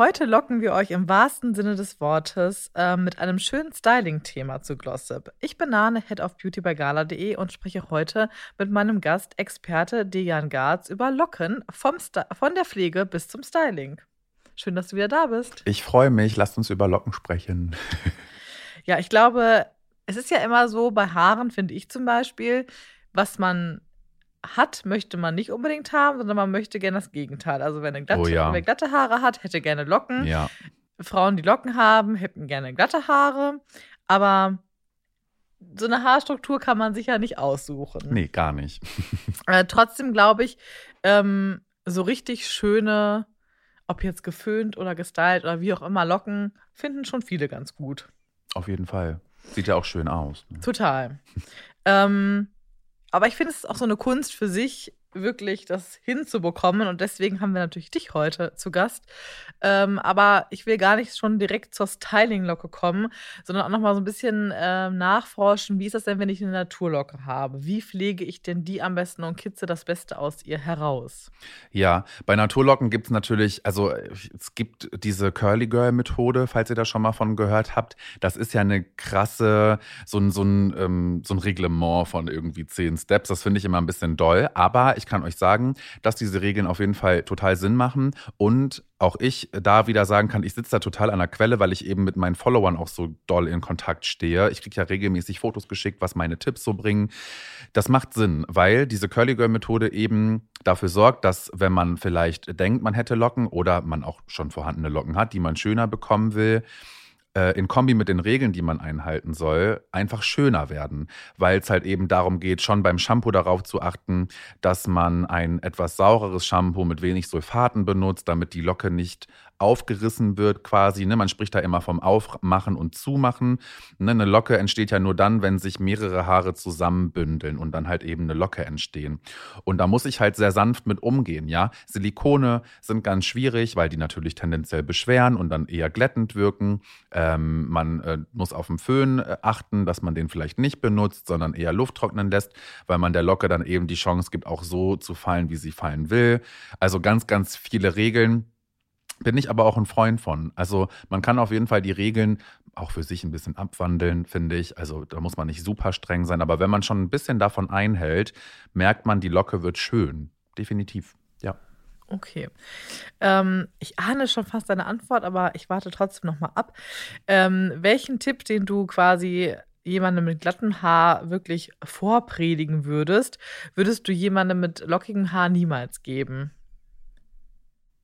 Heute locken wir euch im wahrsten Sinne des Wortes äh, mit einem schönen Styling-Thema zu Glossip. Ich bin Nane, Head of Beauty bei Gala.de und spreche heute mit meinem Gast, Experte Dejan Garz, über Locken vom von der Pflege bis zum Styling. Schön, dass du wieder da bist. Ich freue mich. Lasst uns über Locken sprechen. ja, ich glaube, es ist ja immer so bei Haaren, finde ich zum Beispiel, was man hat, möchte man nicht unbedingt haben, sondern man möchte gerne das Gegenteil. Also wenn eine glatte, oh ja. wer glatte Haare hat, hätte gerne Locken. Ja. Frauen, die Locken haben, hätten gerne glatte Haare. Aber so eine Haarstruktur kann man sich ja nicht aussuchen. Nee, gar nicht. äh, trotzdem glaube ich, ähm, so richtig schöne, ob jetzt geföhnt oder gestylt oder wie auch immer, Locken, finden schon viele ganz gut. Auf jeden Fall. Sieht ja auch schön aus. Ne? Total. ähm, aber ich finde, es ist auch so eine Kunst für sich, wirklich das hinzubekommen. Und deswegen haben wir natürlich dich heute zu Gast. Ähm, aber ich will gar nicht schon direkt zur Styling-Locke kommen, sondern auch noch mal so ein bisschen äh, nachforschen, wie ist das denn, wenn ich eine Naturlocke habe? Wie pflege ich denn die am besten und kitze das Beste aus ihr heraus? Ja, bei Naturlocken gibt es natürlich, also es gibt diese Curly Girl Methode, falls ihr da schon mal von gehört habt. Das ist ja eine krasse, so ein, so ein, ähm, so ein Reglement von irgendwie zehn Steps. Das finde ich immer ein bisschen doll. Aber ich kann euch sagen, dass diese Regeln auf jeden Fall total Sinn machen und auch ich da wieder sagen kann, ich sitze da total an der Quelle, weil ich eben mit meinen Followern auch so doll in Kontakt stehe. Ich kriege ja regelmäßig Fotos geschickt, was meine Tipps so bringen. Das macht Sinn, weil diese Curly Girl Methode eben dafür sorgt, dass wenn man vielleicht denkt, man hätte Locken oder man auch schon vorhandene Locken hat, die man schöner bekommen will, äh, in Kombi mit den Regeln, die man einhalten soll, einfach schöner werden, weil es halt eben darum geht, schon beim Shampoo darauf zu achten, dass man ein etwas saureres Shampoo mit wenig Sulfaten benutzt, damit die Locke nicht aufgerissen wird quasi. Ne? Man spricht da immer vom Aufmachen und Zumachen. Ne? Eine Locke entsteht ja nur dann, wenn sich mehrere Haare zusammenbündeln und dann halt eben eine Locke entstehen. Und da muss ich halt sehr sanft mit umgehen. Ja, Silikone sind ganz schwierig, weil die natürlich tendenziell beschweren und dann eher glättend wirken. Ähm, man äh, muss auf den Föhn äh, achten, dass man den vielleicht nicht benutzt, sondern eher Luft trocknen lässt, weil man der Locke dann eben die Chance gibt, auch so zu fallen, wie sie fallen will. Also ganz, ganz viele Regeln bin ich aber auch ein Freund von. Also man kann auf jeden Fall die Regeln auch für sich ein bisschen abwandeln, finde ich. Also da muss man nicht super streng sein, aber wenn man schon ein bisschen davon einhält, merkt man, die Locke wird schön. Definitiv, ja. Okay. Ähm, ich ahne schon fast deine Antwort, aber ich warte trotzdem noch mal ab. Ähm, welchen Tipp, den du quasi jemandem mit glattem Haar wirklich vorpredigen würdest, würdest du jemandem mit lockigem Haar niemals geben?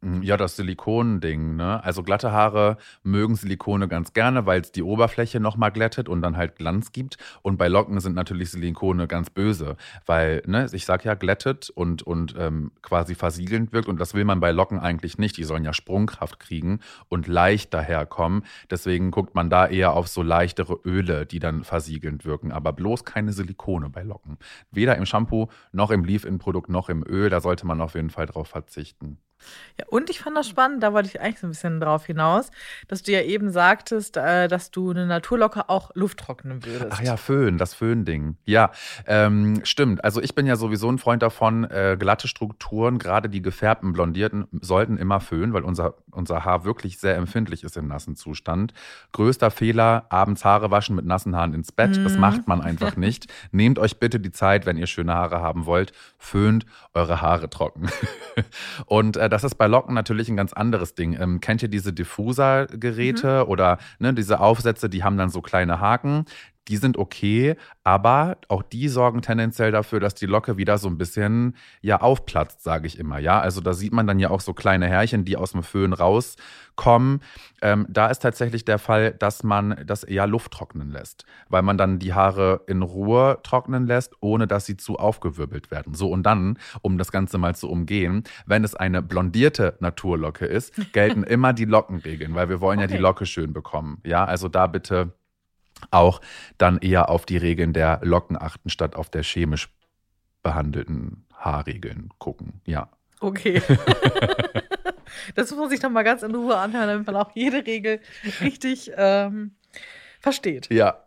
Hm, ja, das Silikon-Ding, ne? Also glatte Haare mögen Silikone ganz gerne, weil es die Oberfläche nochmal glättet und dann halt Glanz gibt. Und bei Locken sind natürlich Silikone ganz böse, weil, ne, ich sag ja, glättet und, und ähm, quasi versiegelnd wirkt. Und das will man bei Locken eigentlich nicht. Die sollen ja Sprungkraft kriegen und leicht daherkommen. Deswegen guckt man da eher auf so leichtere Öle, die dann versiegelnd wirken. Aber bloß keine Silikone bei Locken. Weder im Shampoo, noch im Leave-In-Produkt, noch im Öl. Da sollte man auf jeden Fall drauf verzichten. Ja, und ich fand das spannend, da wollte ich eigentlich so ein bisschen drauf hinaus, dass du ja eben sagtest, äh, dass du eine Naturlocke auch Luft trocknen würdest. Ach ja, Föhn, das Föhn-Ding. Ja, ähm, stimmt. Also ich bin ja sowieso ein Freund davon, äh, glatte Strukturen, gerade die gefärbten, blondierten, sollten immer föhnen, weil unser, unser Haar wirklich sehr empfindlich ist im nassen Zustand. Größter Fehler, abends Haare waschen mit nassen Haaren ins Bett. Mhm. Das macht man einfach nicht. Nehmt euch bitte die Zeit, wenn ihr schöne Haare haben wollt, föhnt eure Haare trocken. und äh, das ist bei Locken natürlich ein ganz anderes Ding. Ähm, kennt ihr diese Diffuser-Geräte mhm. oder ne, diese Aufsätze, die haben dann so kleine Haken? Die sind okay, aber auch die sorgen tendenziell dafür, dass die Locke wieder so ein bisschen ja aufplatzt, sage ich immer. Ja, also da sieht man dann ja auch so kleine Härchen, die aus dem Föhn rauskommen. Ähm, da ist tatsächlich der Fall, dass man das eher Luft trocknen lässt, weil man dann die Haare in Ruhe trocknen lässt, ohne dass sie zu aufgewirbelt werden. So und dann, um das Ganze mal zu umgehen, wenn es eine blondierte Naturlocke ist, gelten immer die Lockenregeln, weil wir wollen okay. ja die Locke schön bekommen. Ja, also da bitte auch dann eher auf die Regeln der Locken achten, statt auf der chemisch behandelten Haarregeln gucken. Ja. Okay. das muss ich noch mal ganz in Ruhe anhören, damit man auch jede Regel richtig ähm, versteht. Ja,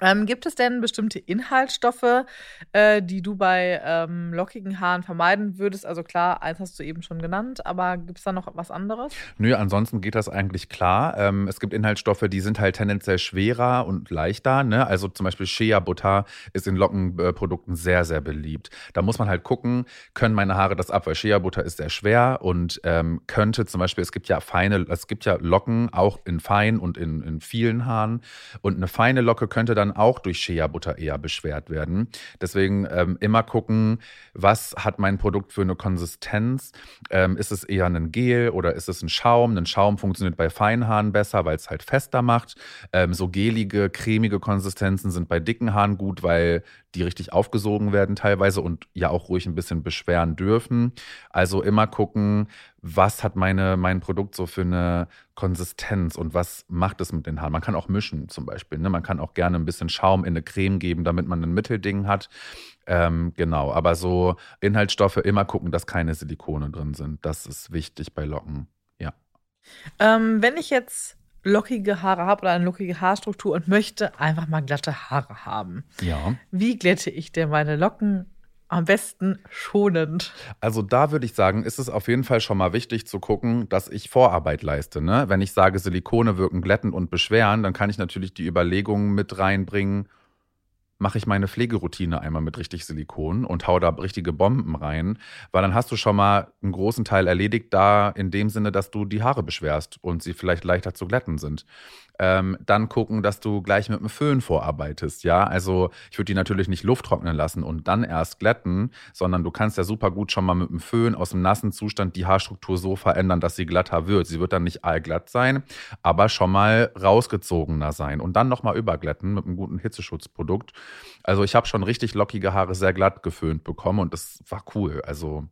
Ähm, gibt es denn bestimmte Inhaltsstoffe, äh, die du bei ähm, lockigen Haaren vermeiden würdest? Also klar, eins hast du eben schon genannt, aber gibt es da noch was anderes? Nö, ansonsten geht das eigentlich klar. Ähm, es gibt Inhaltsstoffe, die sind halt tendenziell schwerer und leichter. Ne? Also zum Beispiel Shea Butter ist in Lockenprodukten sehr, sehr beliebt. Da muss man halt gucken, können meine Haare das ab, weil Shea Butter ist sehr schwer und ähm, könnte zum Beispiel, es gibt ja feine, es gibt ja Locken auch in fein und in, in vielen Haaren. Und eine feine Locke könnte dann auch durch Shea Butter eher beschwert werden. Deswegen ähm, immer gucken, was hat mein Produkt für eine Konsistenz? Ähm, ist es eher ein Gel oder ist es ein Schaum? Ein Schaum funktioniert bei Feinhaaren besser, weil es halt fester macht. Ähm, so gelige, cremige Konsistenzen sind bei dicken Haaren gut, weil die richtig aufgesogen werden teilweise und ja auch ruhig ein bisschen beschweren dürfen. Also immer gucken, was hat meine, mein Produkt so für eine Konsistenz und was macht es mit den Haaren. Man kann auch mischen zum Beispiel. Ne? Man kann auch gerne ein bisschen Schaum in eine Creme geben, damit man ein Mittelding hat. Ähm, genau, aber so Inhaltsstoffe immer gucken, dass keine Silikone drin sind. Das ist wichtig bei Locken. Ja. Ähm, wenn ich jetzt lockige Haare habe oder eine lockige Haarstruktur und möchte einfach mal glatte Haare haben, Ja. wie glätte ich denn meine Locken am besten schonend? Also da würde ich sagen, ist es auf jeden Fall schon mal wichtig zu gucken, dass ich Vorarbeit leiste. Ne? Wenn ich sage, Silikone wirken glättend und beschweren, dann kann ich natürlich die Überlegungen mit reinbringen, mache ich meine Pflegeroutine einmal mit richtig Silikon und hau da richtige Bomben rein, weil dann hast du schon mal einen großen Teil erledigt, da in dem Sinne, dass du die Haare beschwerst und sie vielleicht leichter zu glätten sind. Ähm, dann gucken, dass du gleich mit dem Föhn vorarbeitest, ja. Also ich würde die natürlich nicht Luft trocknen lassen und dann erst glätten, sondern du kannst ja super gut schon mal mit dem Föhn aus dem nassen Zustand die Haarstruktur so verändern, dass sie glatter wird. Sie wird dann nicht allglatt sein, aber schon mal rausgezogener sein und dann nochmal überglätten mit einem guten Hitzeschutzprodukt. Also ich habe schon richtig lockige Haare sehr glatt geföhnt bekommen und das war cool. Also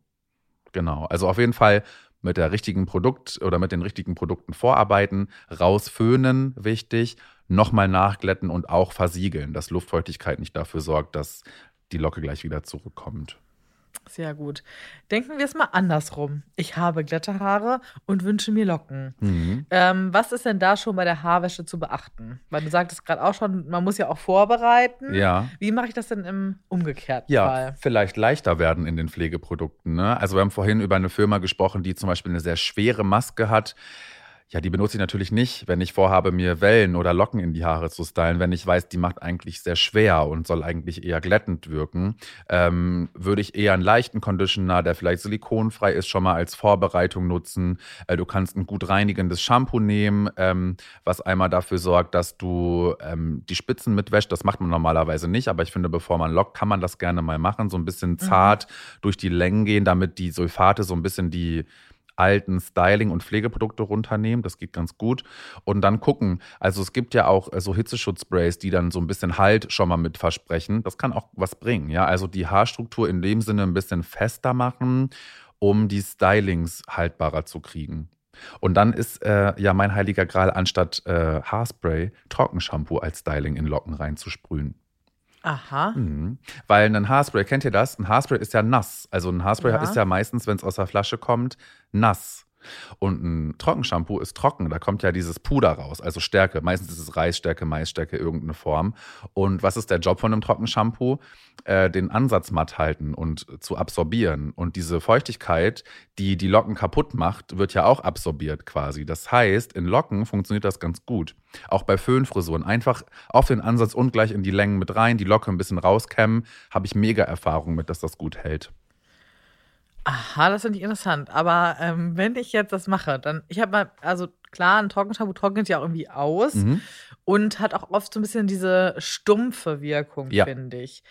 genau. Also auf jeden Fall mit der richtigen Produkt oder mit den richtigen Produkten vorarbeiten, rausföhnen, wichtig, nochmal nachglätten und auch versiegeln, dass Luftfeuchtigkeit nicht dafür sorgt, dass die Locke gleich wieder zurückkommt. Sehr gut. Denken wir es mal andersrum. Ich habe glatte Haare und wünsche mir Locken. Mhm. Ähm, was ist denn da schon bei der Haarwäsche zu beachten? Weil du sagtest gerade auch schon, man muss ja auch vorbereiten. Ja. Wie mache ich das denn im umgekehrten Ja, Fall? vielleicht leichter werden in den Pflegeprodukten. Ne? Also wir haben vorhin über eine Firma gesprochen, die zum Beispiel eine sehr schwere Maske hat. Ja, die benutze ich natürlich nicht, wenn ich vorhabe, mir Wellen oder Locken in die Haare zu stylen. Wenn ich weiß, die macht eigentlich sehr schwer und soll eigentlich eher glättend wirken, ähm, würde ich eher einen leichten Conditioner, der vielleicht silikonfrei ist, schon mal als Vorbereitung nutzen. Äh, du kannst ein gut reinigendes Shampoo nehmen, ähm, was einmal dafür sorgt, dass du ähm, die Spitzen mitwäscht. Das macht man normalerweise nicht, aber ich finde, bevor man lockt, kann man das gerne mal machen. So ein bisschen zart durch die Längen gehen, damit die Sulfate so ein bisschen die alten Styling- und Pflegeprodukte runternehmen. Das geht ganz gut. Und dann gucken. Also es gibt ja auch äh, so Hitzeschutzsprays, die dann so ein bisschen Halt schon mal mit versprechen. Das kann auch was bringen. Ja, also die Haarstruktur in dem Sinne ein bisschen fester machen, um die Stylings haltbarer zu kriegen. Und dann ist äh, ja mein heiliger Gral, anstatt äh, Haarspray, Trockenshampoo als Styling in Locken reinzusprühen. Aha. Mhm. Weil ein Haarspray, kennt ihr das? Ein Haarspray ist ja nass. Also ein Haarspray Ja. ist ja meistens, wenn es aus der Flasche kommt, nass. Und ein Trockenshampoo ist trocken. Da kommt ja dieses Puder raus, also Stärke. Meistens ist es Reisstärke, Maisstärke, irgendeine Form. Und was ist der Job von einem Trockenshampoo? Äh, den Ansatz matt halten und zu absorbieren. Und diese Feuchtigkeit, die die Locken kaputt macht, wird ja auch absorbiert quasi. Das heißt, in Locken funktioniert das ganz gut. Auch bei Föhnfrisuren. Einfach auf den Ansatz und gleich in die Längen mit rein, die Locke ein bisschen rauskämmen. Habe ich mega Erfahrung mit, dass das gut hält. Aha, das finde ich interessant. Aber ähm, wenn ich jetzt das mache, dann, ich habe mal, also klar, ein Trockenshampoo trocknet ja auch irgendwie aus Mhm. und hat auch oft so ein bisschen diese stumpfe Wirkung, Ja. finde ich.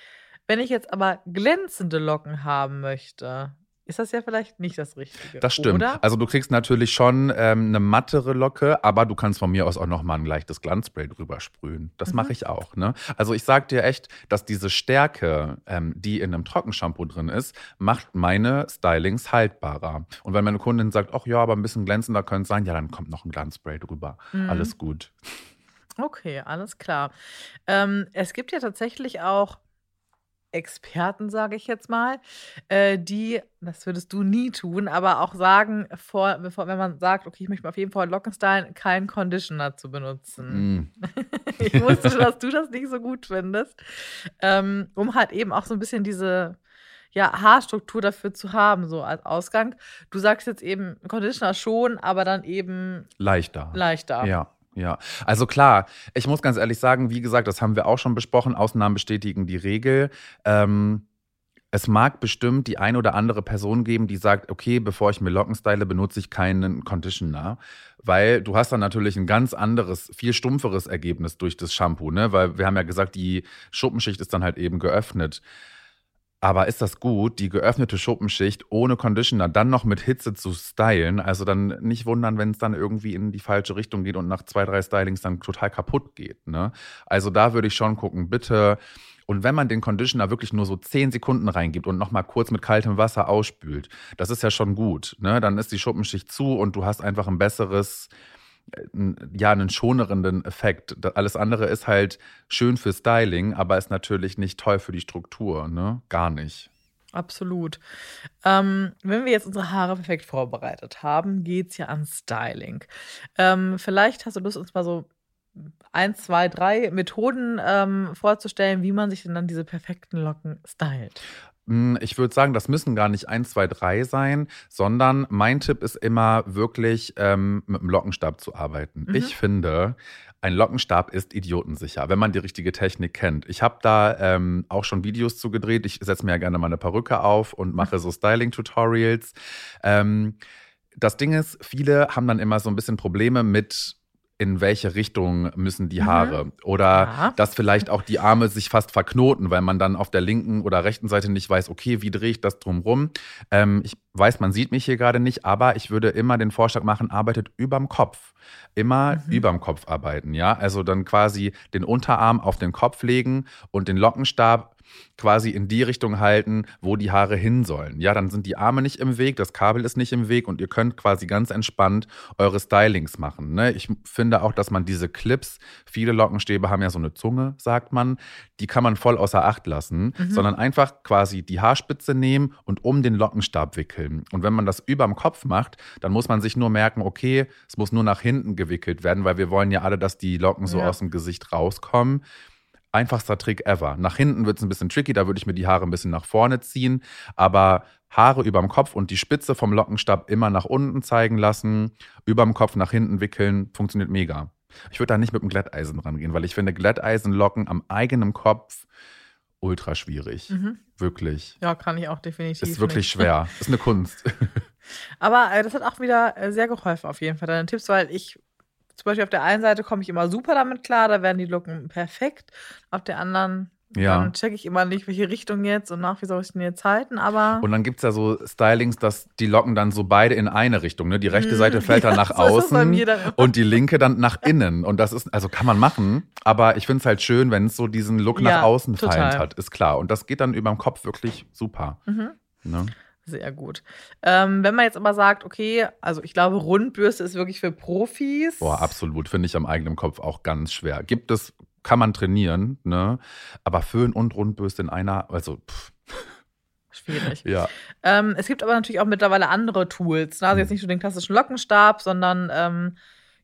Wenn ich jetzt aber glänzende Locken haben möchte, ist das ja vielleicht nicht das Richtige. Das stimmt. Oder? Also du kriegst natürlich schon ähm, eine mattere Locke, aber du kannst von mir aus auch nochmal ein leichtes Glanzspray drüber sprühen. Das Mhm. mache ich auch. Ne? Also ich sag dir echt, dass diese Stärke, ähm, die in einem Trockenshampoo drin ist, macht meine Stylings haltbarer. Und wenn meine Kundin sagt, ach ja, aber ein bisschen glänzender könnte es sein, ja, dann kommt noch ein Glanzspray drüber. Mhm. Alles gut. Okay, alles klar. Ähm, es gibt ja tatsächlich auch Experten, sage ich jetzt mal, äh, die, das würdest du nie tun, aber auch sagen, vor, bevor, wenn man sagt, okay, ich möchte auf jeden Fall Locken stylen, keinen Conditioner zu benutzen. Mm. ich wusste, dass du das nicht so gut findest, ähm, um halt eben auch so ein bisschen diese ja, Haarstruktur dafür zu haben, so als Ausgang. Du sagst jetzt eben Conditioner schon, aber dann eben Leichter. leichter. Ja. Ja, also klar, ich muss ganz ehrlich sagen, wie gesagt, das haben wir auch schon besprochen, Ausnahmen bestätigen die Regel. Ähm, es mag bestimmt die ein oder andere Person geben, die sagt, okay, bevor ich mir Locken style, benutze ich keinen Conditioner, weil du hast dann natürlich ein ganz anderes, viel stumpferes Ergebnis durch das Shampoo, ne? Weil wir haben ja gesagt, die Schuppenschicht ist dann halt eben geöffnet. Aber ist das gut, die geöffnete Schuppenschicht ohne Conditioner dann noch mit Hitze zu stylen? Also dann nicht wundern, wenn es dann irgendwie in die falsche Richtung geht und nach zwei, drei Stylings dann total kaputt geht. Ne? Also da würde ich schon gucken, bitte. Und wenn man den Conditioner wirklich nur so zehn Sekunden reingibt und nochmal kurz mit kaltem Wasser ausspült, das ist ja schon gut. Ne? Dann ist die Schuppenschicht zu und du hast einfach ein besseres, ja, einen schonerenden Effekt. Alles andere ist halt schön für Styling, aber ist natürlich nicht toll für die Struktur, ne? Gar nicht. Absolut. Ähm, wenn wir jetzt unsere Haare perfekt vorbereitet haben, geht es ja an Styling. Ähm, vielleicht hast du Lust, uns mal so ein, zwei, drei Methoden ähm, vorzustellen, wie man sich denn dann diese perfekten Locken stylt. Hm, ich würde sagen, das müssen gar nicht 1, 2, 3 sein, sondern mein Tipp ist immer wirklich ähm, mit dem Lockenstab zu arbeiten. Mhm. Ich finde, ein Lockenstab ist idiotensicher, wenn man die richtige Technik kennt. Ich habe da ähm, auch schon Videos zu gedreht. Ich setze mir ja gerne meine Perücke auf und mache so Styling-Tutorials. Ähm, das Ding ist, viele haben dann immer so ein bisschen Probleme mit in welche Richtung müssen die mhm. Haare. Mhm. Oder ja. dass vielleicht auch die Arme sich fast verknoten, weil man dann auf der linken oder rechten Seite nicht weiß, okay, wie drehe ich das drumrum. Ähm, ich weiß, man sieht mich hier gerade nicht, aber ich würde immer den Vorschlag machen, arbeitet überm Kopf. Immer mhm. überm Kopf arbeiten, ja. Also dann quasi den Unterarm auf den Kopf legen und den Lockenstab quasi in die Richtung halten, wo die Haare hin sollen. Ja, dann sind die Arme nicht im Weg, das Kabel ist nicht im Weg und ihr könnt quasi ganz entspannt eure Stylings machen. Ne? Ich finde auch, dass man diese Clips, viele Lockenstäbe haben ja so eine Zunge, sagt man, die kann man voll außer Acht lassen, mhm. sondern einfach quasi die Haarspitze nehmen und um den Lockenstab wickeln. Und wenn man das überm Kopf macht, dann muss man sich nur merken, okay, es muss nur nach hinten gewickelt werden, weil wir wollen ja alle, dass die Locken so ja. aus dem Gesicht rauskommen einfachster Trick ever. Nach hinten wird es ein bisschen tricky, da würde ich mir die Haare ein bisschen nach vorne ziehen, aber Haare überm Kopf und die Spitze vom Lockenstab immer nach unten zeigen lassen, überm Kopf nach hinten wickeln, funktioniert mega. Ich würde da nicht mit dem Glätteisen rangehen, weil ich finde Glätteisenlocken am eigenen Kopf ultra schwierig. Mhm. Wirklich. Ja, kann ich auch definitiv. Ist wirklich nicht. schwer. Ist eine Kunst. Aber äh, das hat auch wieder äh, sehr geholfen, auf jeden Fall, deine Tipps, weil ich zum Beispiel auf der einen Seite komme ich immer super damit klar, da werden die Locken perfekt. Auf der anderen ja. Dann checke ich immer nicht, welche Richtung jetzt und nach, wie soll ich denn jetzt halten, aber. Und dann gibt es ja so Stylings, dass die Locken dann so beide in eine Richtung, ne? Die rechte Seite fällt ja, dann nach so außen dann und die linke dann nach innen. Und das ist, also kann man machen, aber ich finde es halt schön, wenn es so diesen Look ja, nach außen fallend hat, ist klar. Und das geht dann über dem Kopf wirklich super. Mhm. Ne? Sehr gut. Ähm, wenn man jetzt aber sagt, okay, also ich glaube, Rundbürste ist wirklich für Profis. Boah, absolut. Finde ich am eigenen Kopf auch ganz schwer. Gibt es, kann man trainieren, ne? Aber Föhn und Rundbürste in einer, also pff. Schwierig. ja. Ähm, es gibt aber natürlich auch mittlerweile andere Tools. Ne? Also jetzt hm. nicht nur den klassischen Lockenstab, sondern ähm,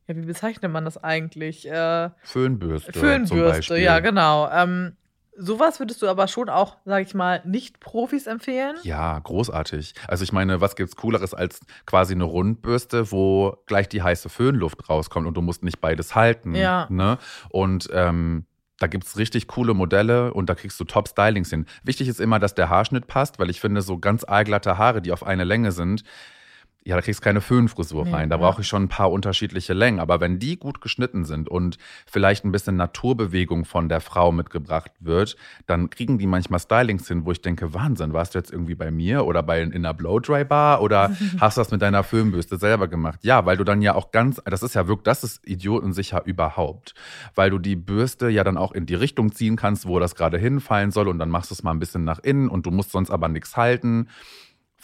ja, wie bezeichnet man das eigentlich? Äh, Föhnbürste. Föhnbürste, ja, genau. Ähm, Sowas würdest du aber schon auch, sag ich mal, nicht Profis empfehlen? Ja, großartig. Also ich meine, was gibt's cooleres als quasi eine Rundbürste, wo gleich die heiße Föhnluft rauskommt und du musst nicht beides halten. Ja. Ne? Und ähm, da gibt es richtig coole Modelle und da kriegst du Top-Stylings hin. Wichtig ist immer, dass der Haarschnitt passt, weil ich finde, so ganz aalglatte Haare, die auf eine Länge sind, ja, da kriegst du keine Föhnfrisur rein. Da brauche ich schon ein paar unterschiedliche Längen. Aber wenn die gut geschnitten sind und vielleicht ein bisschen Naturbewegung von der Frau mitgebracht wird, dann kriegen die manchmal Stylings hin, wo ich denke, Wahnsinn, warst du jetzt irgendwie bei mir oder bei in einer Blowdry-Bar oder hast du das mit deiner Föhnbürste selber gemacht? Ja, weil du dann ja auch ganz, das ist ja wirklich, das ist idiotensicher überhaupt. Weil du die Bürste ja dann auch in die Richtung ziehen kannst, wo das gerade hinfallen soll und dann machst du es mal ein bisschen nach innen und du musst sonst aber nichts halten.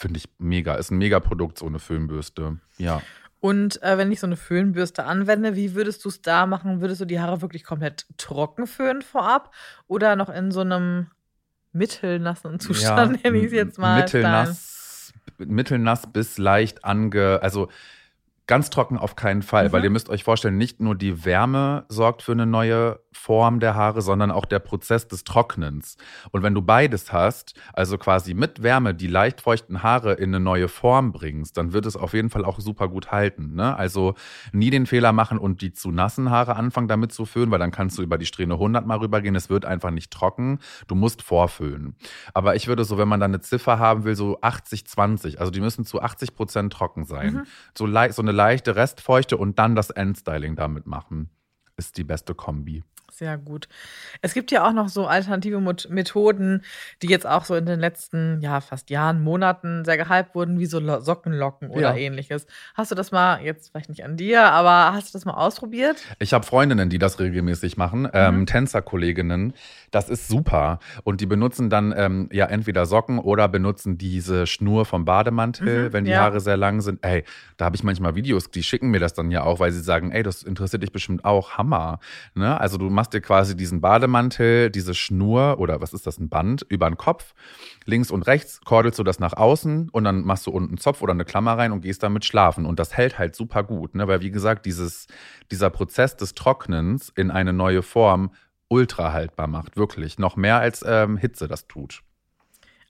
Finde ich mega. Ist ein Megaprodukt, so eine Föhnbürste. Ja. Und äh, wenn ich so eine Föhnbürste anwende, wie würdest du es da machen? Würdest du die Haare wirklich komplett trocken föhnen vorab oder noch in so einem mittelnassen Zustand, Ja, nenne ich es jetzt mal. Mittelnass, mittelnass bis leicht ange, also ganz trocken auf keinen Fall, Mhm. weil ihr müsst euch vorstellen, nicht nur die Wärme sorgt für eine neue Form der Haare, sondern auch der Prozess des Trocknens. Und wenn du beides hast, also quasi mit Wärme die leicht feuchten Haare in eine neue Form bringst, dann wird es auf jeden Fall auch super gut halten. Ne? Also nie den Fehler machen und die zu nassen Haare anfangen damit zu föhnen, weil dann kannst du über die Strähne 100 Mal rübergehen. Es wird einfach nicht trocken. Du musst vorföhnen. Aber ich würde so, wenn man dann eine Ziffer haben will, so 80, 20. Also die müssen zu 80 Prozent trocken sein. Mhm. So, so eine leichte Restfeuchte und dann das Endstyling damit machen. Ist die beste Kombi. Sehr gut. Es gibt ja auch noch so alternative Methoden, die jetzt auch so in den letzten, ja, fast Jahren, Monaten sehr gehypt wurden, wie so Lo Sockenlocken oder Ja. ähnliches. Hast du das mal, jetzt vielleicht nicht an dir, aber hast du das mal ausprobiert? Ich habe Freundinnen, die das regelmäßig machen, Mhm. ähm, Tänzerkolleginnen. Das ist super. Und die benutzen dann ähm, ja entweder Socken oder benutzen diese Schnur vom Bademantel, Mhm, wenn die ja. Haare sehr lang sind. Ey, da habe ich manchmal Videos, die schicken mir das dann ja auch, weil sie sagen, ey, das interessiert dich bestimmt auch. Hammer. Ne? Also du machst dir quasi diesen Bademantel, diese Schnur oder was ist das, ein Band über den Kopf. Links und rechts kordelst du das nach außen und dann machst du unten einen Zopf oder eine Klammer rein und gehst damit schlafen. Und das hält halt super gut, ne? weil wie gesagt, dieses, dieser Prozess des Trocknens in eine neue Form ultra haltbar macht, wirklich. Noch mehr als ähm, Hitze das tut.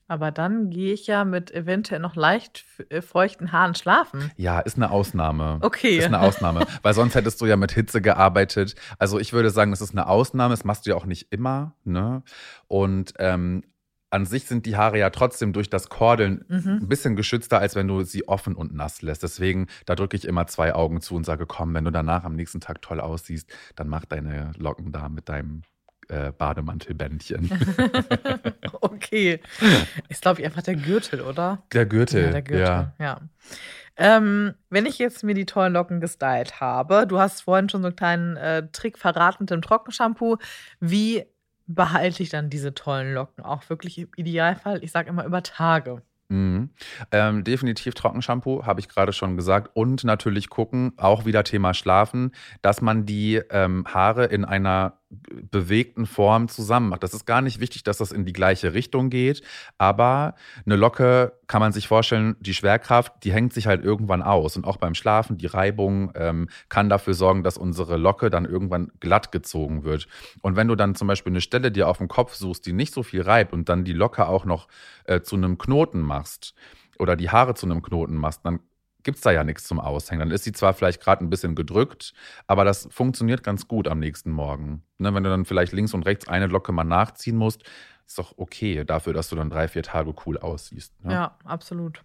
Aber dann gehe ich ja mit eventuell noch leicht äh, feuchten Haaren schlafen. Ja, ist eine Ausnahme. Okay. Ist eine Ausnahme. Weil sonst hättest du ja mit Hitze gearbeitet. Also ich würde sagen, das ist eine Ausnahme. Das machst du ja auch nicht immer. Ne? Und ähm, an sich sind die Haare ja trotzdem durch das Kordeln Mhm. ein bisschen geschützter, als wenn du sie offen und nass lässt. Deswegen, da drücke ich immer zwei Augen zu und sage, komm, wenn du danach am nächsten Tag toll aussiehst, dann mach deine Locken da mit deinem äh, Bademantelbändchen. okay. Ist, glaube ich, einfach der Gürtel, oder? Der Gürtel. Ja, der Gürtel, Ja. ja. Ähm, wenn ich jetzt mir die tollen Locken gestylt habe, du hast vorhin schon so einen kleinen äh, Trick verraten mit dem Trockenshampoo. Wie behalte ich dann diese tollen Locken? Auch wirklich im Idealfall, ich sage immer über Tage. Mhm. Ähm, definitiv Trockenshampoo, habe ich gerade schon gesagt. Und natürlich gucken, auch wieder Thema Schlafen, dass man die ähm, Haare in einer bewegten Form zusammen macht. Das ist gar nicht wichtig, dass das in die gleiche Richtung geht, aber eine Locke kann man sich vorstellen, die Schwerkraft, die hängt sich halt irgendwann aus. Und auch beim Schlafen, die Reibung ähm, kann dafür sorgen, dass unsere Locke dann irgendwann glatt gezogen wird. Und wenn du dann zum Beispiel eine Stelle dir auf dem Kopf suchst, die nicht so viel reibt und dann die Locke auch noch äh, zu einem Knoten machst oder die Haare zu einem Knoten machst, dann gibt's da ja nichts zum Aushängen. Dann ist sie zwar vielleicht gerade ein bisschen gedrückt, aber das funktioniert ganz gut am nächsten Morgen. Ne, wenn du dann vielleicht links und rechts eine Locke mal nachziehen musst, ist doch okay dafür, dass du dann drei, vier Tage cool aussiehst. Ne? Ja, absolut.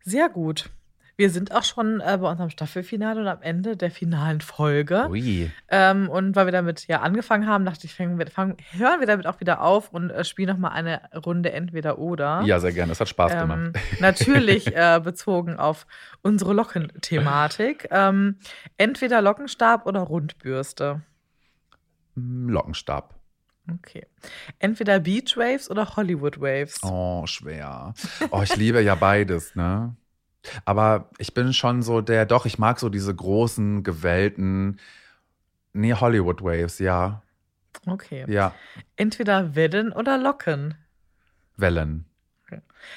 Sehr gut. Wir sind auch schon äh, bei unserem Staffelfinale und am Ende der finalen Folge. Ui. Ähm, und weil wir damit ja angefangen haben, dachte ich, fangen wir, fangen, hören wir damit auch wieder auf und äh, spielen nochmal eine Runde entweder oder. Ja, sehr gerne. Das hat Spaß gemacht. Ähm, natürlich äh, bezogen auf unsere Lockenthematik. Ähm, entweder Lockenstab oder Rundbürste. Mm, Lockenstab. Okay. Entweder Beach Waves oder Hollywood Waves. Oh, schwer. Oh, ich liebe ja beides, ne? Aber ich bin schon so der, doch, ich mag so diese großen, gewellten, nee, Hollywood Waves, ja. Okay. Ja, Entweder Wellen oder Locken. Wellen.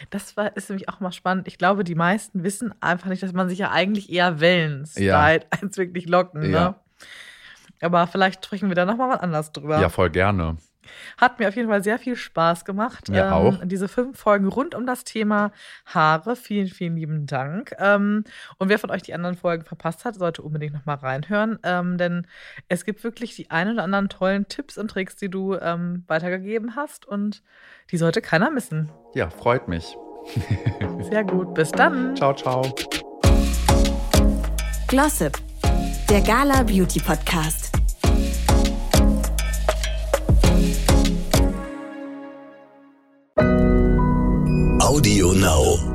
Das war, ist nämlich auch mal spannend. Ich glaube, die meisten wissen einfach nicht, dass man sich ja eigentlich eher Wellen Ja. stylt, als wirklich Locken. Ne? Ja. Aber vielleicht sprechen wir da nochmal was anders drüber. Ja, voll gerne. Hat mir auf jeden Fall sehr viel Spaß gemacht. Ähm, Mir auch. Diese fünf Folgen rund um das Thema Haare. Vielen, vielen lieben Dank. Ähm, und wer von euch die anderen Folgen verpasst hat, sollte unbedingt nochmal reinhören. Ähm, denn es gibt wirklich die ein oder anderen tollen Tipps und Tricks, die du ähm, weitergegeben hast. Und die sollte keiner missen. Ja, freut mich. Sehr gut. Bis dann. Ciao, ciao. Glossip, der Gala Beauty Podcast. Audio Now.